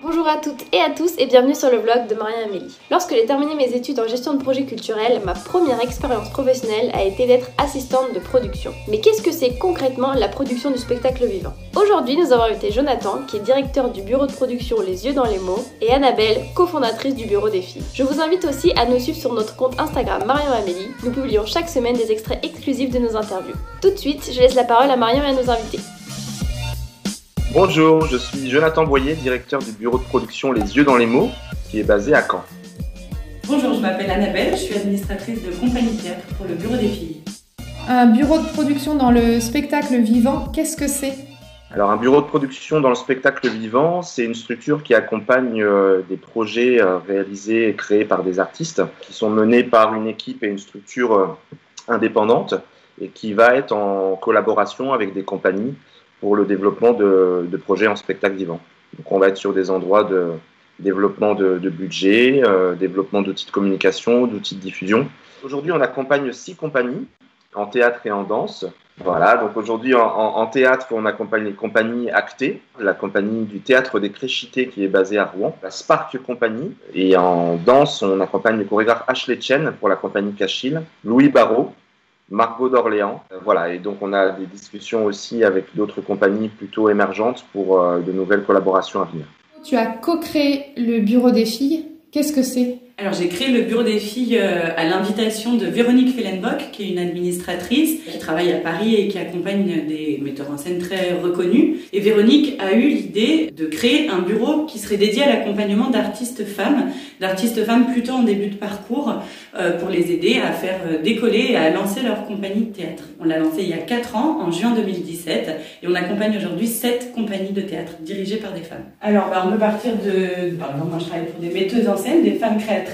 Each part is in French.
Bonjour à toutes et à tous et bienvenue sur le vlog de Maria Amélie. Lorsque j'ai terminé mes études en gestion de projets culturels, ma première expérience professionnelle a été d'être assistante de production. Mais qu'est-ce que c'est concrètement la production du spectacle vivant? Aujourd'hui, nous avons invité Jonathan, qui est directeur du bureau de production Les Yeux dans les mots, et Annabelle, cofondatrice du bureau des filles. Je vous invite aussi à nous suivre sur notre compte Instagram Marion Amélie. Nous publions chaque semaine des extraits exclusifs de nos interviews. Tout de suite, je laisse la parole à Marion et à nos invités. Bonjour, je suis Jonathan Boyer, directeur du bureau de production Les Yeux dans les mots, qui est basé à Caen. Bonjour, je m'appelle Annabelle, je suis administratrice de compagnie théâtre pour le bureau des filles. Un bureau de production dans le spectacle vivant, qu'est-ce que c'est? Alors un bureau de production dans le spectacle vivant, c'est une structure qui accompagne euh, des projets euh, réalisés et créés par des artistes, qui sont menés par une équipe et une structure euh, indépendante, et qui va être en collaboration avec des compagnies pour le développement de, projets en spectacle vivant. Donc on va être sur des endroits de développement de, budget, euh, développement d'outils de communication, d'outils de diffusion. Aujourd'hui, on accompagne six compagnies en théâtre et en danse. Voilà, donc aujourd'hui en, théâtre, on accompagne les compagnies Actées, la compagnie du théâtre des Créchités qui est basée à Rouen, la Spark Company, et en danse, on accompagne le chorégraphe Ashley Chen pour la compagnie Cachille, Louis Barrault Margot d'Orléans. Euh, voilà, et donc on a des discussions aussi avec d'autres compagnies plutôt émergentes pour euh, de nouvelles collaborations à venir. Tu as co-créé le Bureau des filles. Qu'est-ce que c'est? Alors j'ai créé le bureau des filles euh, à l'invitation de Véronique Fellenbock, qui est une administratrice qui travaille à Paris et qui accompagne des metteurs en scène très reconnus. Et Véronique a eu l'idée de créer un bureau qui serait dédié à l'accompagnement d'artistes femmes, d'artistes femmes plutôt en début de parcours, euh, pour les aider à faire euh, décoller et à lancer leur compagnie de théâtre. On l'a lancé il y a 4 ans, en juin 2017, et on accompagne aujourd'hui 7 compagnies de théâtre dirigées par des femmes. Alors bah, on peut partir de... Par moi je travaille pour des metteuses en scène, des femmes créatrices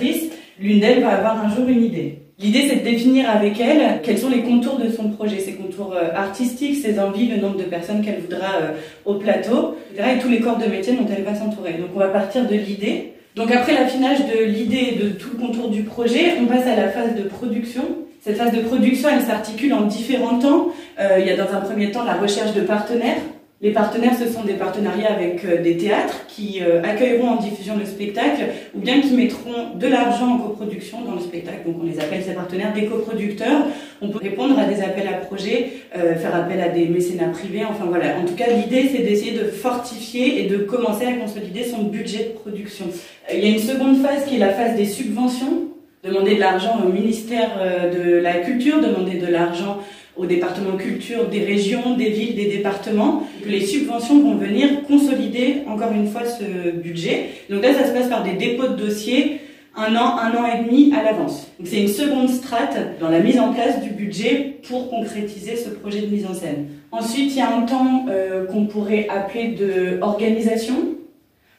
l'une d'elles va avoir un jour une idée. L'idée, c'est de définir avec elle quels sont les contours de son projet, ses contours euh, artistiques, ses envies, le nombre de personnes qu'elle voudra euh, au plateau, etc. et tous les corps de métier dont elle va s'entourer. Donc, on va partir de l'idée. Donc, après l'affinage de l'idée et de tout le contour du projet, on passe à la phase de production. Cette phase de production, elle s'articule en différents temps. Euh, il y a dans un premier temps la recherche de partenaires. Les partenaires, ce sont des partenariats avec euh, des théâtres qui euh, accueilleront en diffusion le spectacle ou bien qui mettront de l'argent en coproduction dans le spectacle. Donc on les appelle ces partenaires des coproducteurs. On peut répondre à des appels à projets, euh, faire appel à des mécénats privés. Enfin voilà. En tout cas, l'idée c'est d'essayer de fortifier et de commencer à consolider son budget de production. Il y a une seconde phase qui est la phase des subventions. Demander de l'argent au ministère de la Culture, demander de l'argent au département culture des régions, des villes, des départements. Les subventions vont venir consolider encore une fois ce budget. Donc là, ça se passe par des dépôts de dossiers un an, un an et demi à l'avance. Donc c'est une seconde strate dans la mise en place du budget pour concrétiser ce projet de mise en scène. Ensuite, il y a un temps euh, qu'on pourrait appeler de organisation.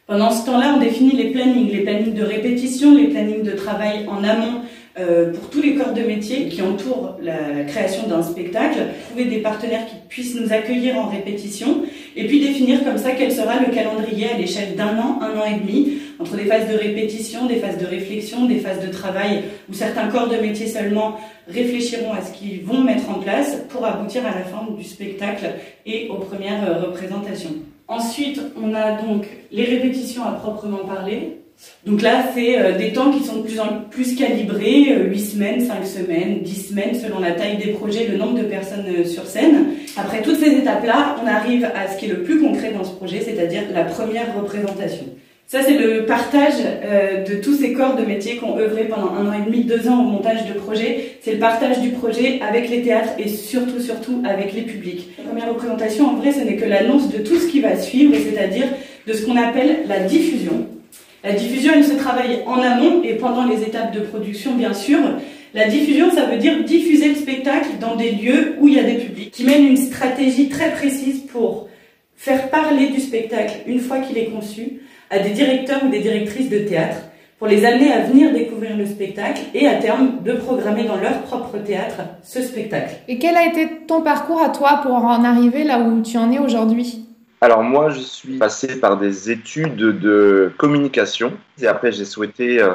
Pendant ce temps-là, on définit les plannings, les plannings de répétition, les plannings de travail en amont euh, pour tous les corps de métier qui entourent la, création d'un spectacle, trouver des partenaires qui puissent nous accueillir en répétition, et puis définir comme ça quel sera le calendrier à l'échelle d'un an, un an et demi, entre des phases de répétition, des phases de réflexion, des phases de travail, où certains corps de métier seulement réfléchiront à ce qu'ils vont mettre en place pour aboutir à la fin du spectacle et aux premières représentations. Ensuite, on a donc les répétitions à proprement parler, donc là, c'est euh, des temps qui sont de plus en plus calibrés, 8 euh, semaines, 5 semaines, 10 semaines, selon la taille des projets, le nombre de personnes euh, sur scène. Après toutes ces étapes-là, on arrive à ce qui est le plus concret dans ce projet, c'est-à-dire la première représentation. Ça, c'est le partage de tous ces corps de métiers qui ont œuvré pendant un an et demi, deux ans au montage de projet. C'est le partage du projet avec les théâtres et surtout, surtout avec les publics. La première représentation, en vrai, ce n'est que l'annonce de tout ce qui va suivre, c'est-à-dire de ce qu'on appelle la diffusion. La diffusion, elle se travaille en amont et pendant les étapes de production, bien sûr. La diffusion, ça veut dire diffuser le spectacle dans des lieux où il y a des publics, qui mènent une stratégie très précise pour faire parler du spectacle une fois qu'il est conçu à des directeurs ou des directrices de théâtre pour les amener à venir découvrir le spectacle et à terme de programmer dans leur propre théâtre ce spectacle. Et quel a été ton parcours à toi pour en arriver là où tu en es aujourd'hui? Alors moi, je suis passé par des études de communication et après j'ai souhaité euh,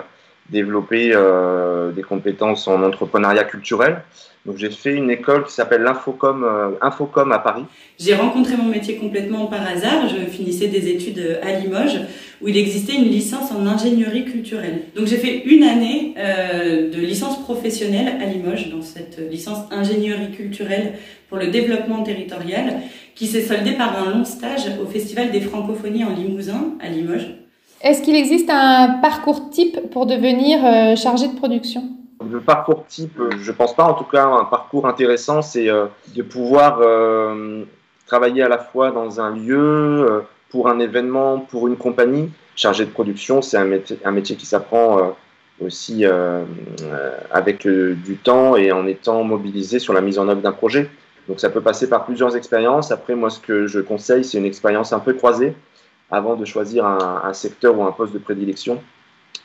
développer euh, des compétences en entrepreneuriat culturel. Donc j'ai fait une école qui s'appelle l'Infocom euh, Infocom à Paris. J'ai rencontré mon métier complètement par hasard. Je finissais des études à Limoges où il existait une licence en ingénierie culturelle. Donc j'ai fait une année euh, de licence professionnelle à Limoges, dans cette licence ingénierie culturelle pour le développement territorial, qui s'est soldée par un long stage au Festival des Francophonies en Limousin, à Limoges. Est-ce qu'il existe un parcours type pour devenir euh, chargé de production? Le parcours type, euh, je pense pas. En tout cas, un parcours intéressant, c'est de pouvoir travailler à la fois dans un lieu, pour un événement, pour une compagnie. Chargé de production, c'est un métier, qui s'apprend euh, aussi euh, euh, avec du temps et en étant mobilisé sur la mise en œuvre d'un projet. Donc ça peut passer par plusieurs expériences. Après, moi, ce que je conseille, c'est une expérience un peu croisée avant de choisir un, secteur ou un poste de prédilection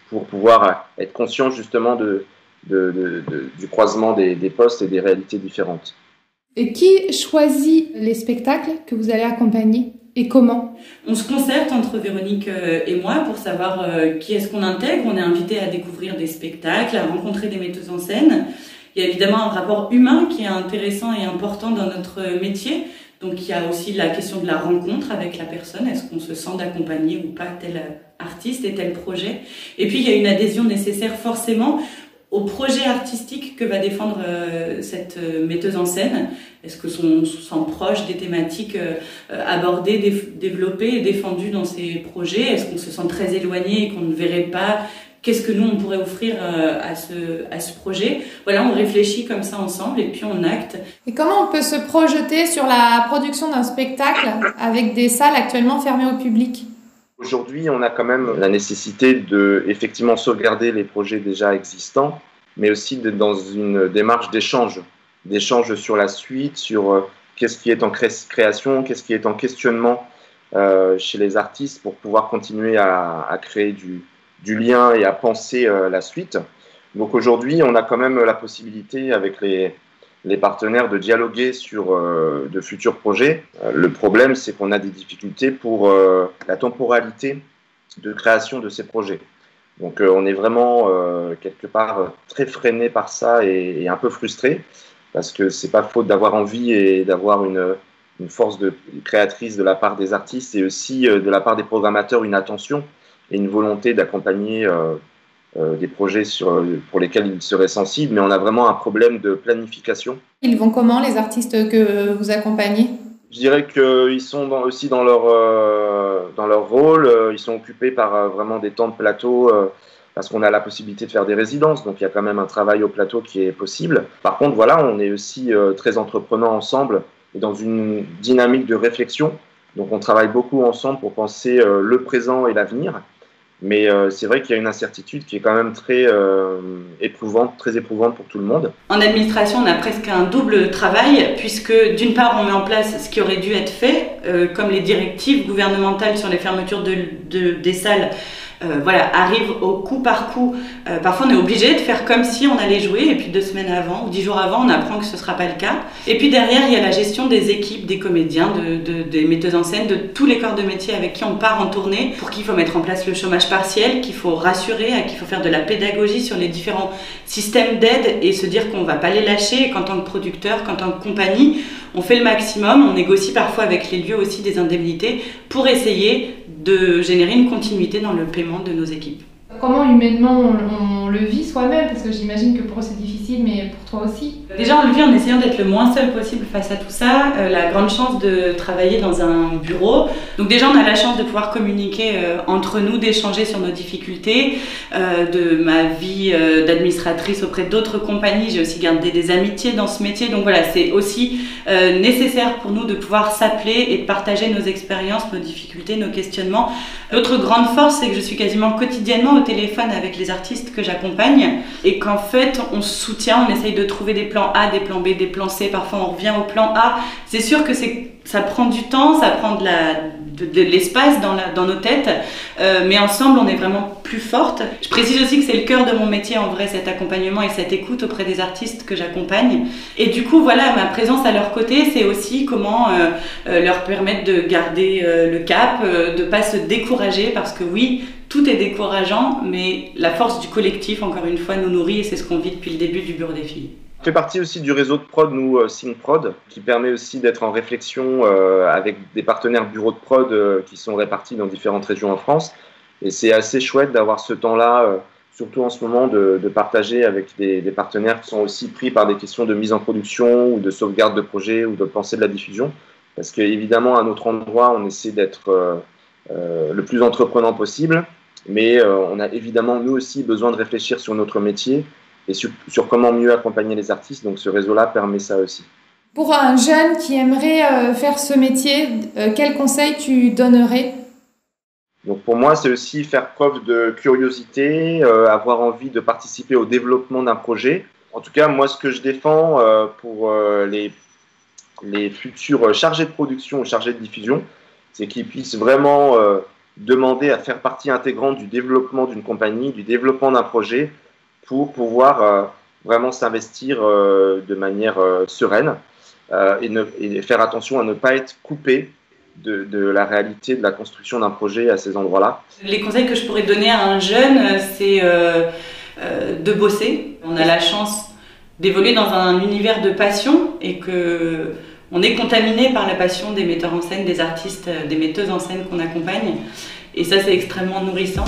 pour pouvoir être conscient justement de, du croisement des, des postes et des réalités différentes. Et qui choisit les spectacles que vous allez accompagner et comment? On se concerte entre Véronique euh, et moi pour savoir euh, qui est-ce qu'on intègre. On est invité à découvrir des spectacles, à rencontrer des metteuses en scène. Il y a évidemment un rapport humain qui est intéressant et important dans notre métier. Donc il y a aussi la question de la rencontre avec la personne. Est-ce qu'on se sent d'accompagner ou pas tel artiste et tel projet? Et puis il y a une adhésion nécessaire forcément au projet artistique que va défendre euh, cette euh, metteuse en scène. Est-ce que sont, sont proches des thématiques euh, abordées, développées et défendues dans ces projets? Est-ce qu'on se sent très éloigné et qu'on ne verrait pas qu'est-ce que nous on pourrait offrir à ce, à ce projet. Voilà, on réfléchit comme ça ensemble et puis on acte. Et comment on peut se projeter sur la production d'un spectacle avec des salles actuellement fermées au public? Aujourd'hui, on a quand même la nécessité de effectivement sauvegarder les projets déjà existants, mais aussi de, dans une démarche d'échange, d'échange sur la suite, sur euh, qu'est-ce qui est en création, qu'est-ce qui est en questionnement euh, chez les artistes pour pouvoir continuer à, à créer du, du, lien et à penser euh, la suite. Donc aujourd'hui, on a quand même la possibilité avec les, partenaires de dialoguer sur euh, de futurs projets. Euh, le problème, c'est qu'on a des difficultés pour la temporalité de création de ces projets. Donc on est vraiment quelque part très freiné par ça et, un peu frustré parce que c'est pas faute d'avoir envie et d'avoir une, une, force de, créatrice de la part des artistes et aussi de la part des programmateurs une attention et une volonté d'accompagner euh, des projets sur, pour lesquels ils seraient sensibles, mais on a vraiment un problème de planification. Ils vont comment les artistes que vous accompagnez? Je dirais qu'ils sont aussi dans leur, euh, dans leur rôle, euh, ils sont occupés par vraiment des temps de plateau parce qu'on a la possibilité de faire des résidences, donc il y a quand même un travail au plateau qui est possible. Par contre, voilà, on est aussi très entreprenants ensemble et dans une dynamique de réflexion. Donc on travaille beaucoup ensemble pour penser le présent et l'avenir. Mais euh, c'est vrai qu'il y a une incertitude qui est quand même très euh, éprouvante, très éprouvante pour tout le monde. En administration, on a presque un double travail, puisque d'une part, on met en place ce qui aurait dû être fait, euh, comme les directives gouvernementales sur les fermetures de, de, des salles euh, voilà, arrive au coup par coup. Euh, parfois, on est obligé de faire comme si on allait jouer, et puis deux semaines avant ou dix jours avant, on apprend que ce ne sera pas le cas. Et puis derrière, il y a la gestion des équipes, des comédiens, de, des metteuses en scène, de tous les corps de métier avec qui on part en tournée, pour qu'il faut mettre en place le chômage partiel, qu'il faut rassurer, qu'il faut faire de la pédagogie sur les différents systèmes d'aide et se dire qu'on ne va pas les lâcher, qu'en tant que producteur, qu'en tant que compagnie, on fait le maximum, on négocie parfois avec les lieux aussi des indemnités pour essayer de générer une continuité dans le paiement de nos équipes. Comment humainement on, le vit soi-même Parce que j'imagine que pour eux c'est difficile, mais pour toi aussi. Déjà, on le vit en essayant d'être le moins seul possible face à tout ça. Euh, la grande chance de travailler dans un bureau. Donc déjà, on a la chance de pouvoir communiquer euh, entre nous, d'échanger sur nos difficultés, euh, de ma vie d'administratrice auprès d'autres compagnies. J'ai aussi gardé des amitiés dans ce métier. Donc voilà, c'est aussi nécessaire pour nous de pouvoir s'appeler et de partager nos expériences, nos difficultés, nos questionnements. L'autre grande force, c'est que je suis quasiment quotidiennement au téléphone avec les artistes que j'accompagne et qu'en fait on se soutient, on essaye de trouver des plans A, des plans B, des plans C, parfois on revient au plan A. C'est sûr que ça prend du temps, ça prend de l'espace dans, nos têtes, euh, mais ensemble on est vraiment plus forte. Je précise aussi que c'est le cœur de mon métier en vrai, cet accompagnement et cette écoute auprès des artistes que j'accompagne. Et du coup, voilà, ma présence à leur côté, c'est aussi comment euh, euh, leur permettre de garder le cap, de pas se décourager, parce que oui, tout est décourageant, mais la force du collectif, encore une fois, nous nourrit et c'est ce qu'on vit depuis le début du Bureau des filles. Je fais partie aussi du réseau de prod, nous, euh, SynProd, qui permet aussi d'être en réflexion euh, avec des partenaires bureaux de prod euh, qui sont répartis dans différentes régions en France. Et c'est assez chouette d'avoir ce temps-là, surtout en ce moment, de, partager avec des, partenaires qui sont aussi pris par des questions de mise en production ou de sauvegarde de projet ou de pensée de la diffusion. Parce qu'évidemment, à notre endroit, on essaie d'être le plus entreprenant possible, mais on a évidemment, nous aussi, besoin de réfléchir sur notre métier et sur, comment mieux accompagner les artistes. Donc ce réseau-là permet ça aussi. Pour un jeune qui aimerait euh, faire ce métier, euh, quel conseil tu donnerais? Donc pour moi, c'est aussi faire preuve de curiosité, euh, avoir envie de participer au développement d'un projet. En tout cas, moi, ce que je défends pour les, les futurs chargés de production ou chargés de diffusion, c'est qu'ils puissent vraiment demander à faire partie intégrante du développement d'une compagnie, du développement d'un projet, pour pouvoir euh, vraiment s'investir euh, de manière euh, sereine et, faire attention à ne pas être coupé de, de, la réalité de la construction d'un projet à ces endroits-là. Les conseils que je pourrais donner à un jeune, c'est de bosser. On a la chance d'évoluer dans un univers de passion et que on est contaminé par la passion des metteurs en scène, des artistes, des metteuses en scène qu'on accompagne. Et ça, c'est extrêmement nourrissant.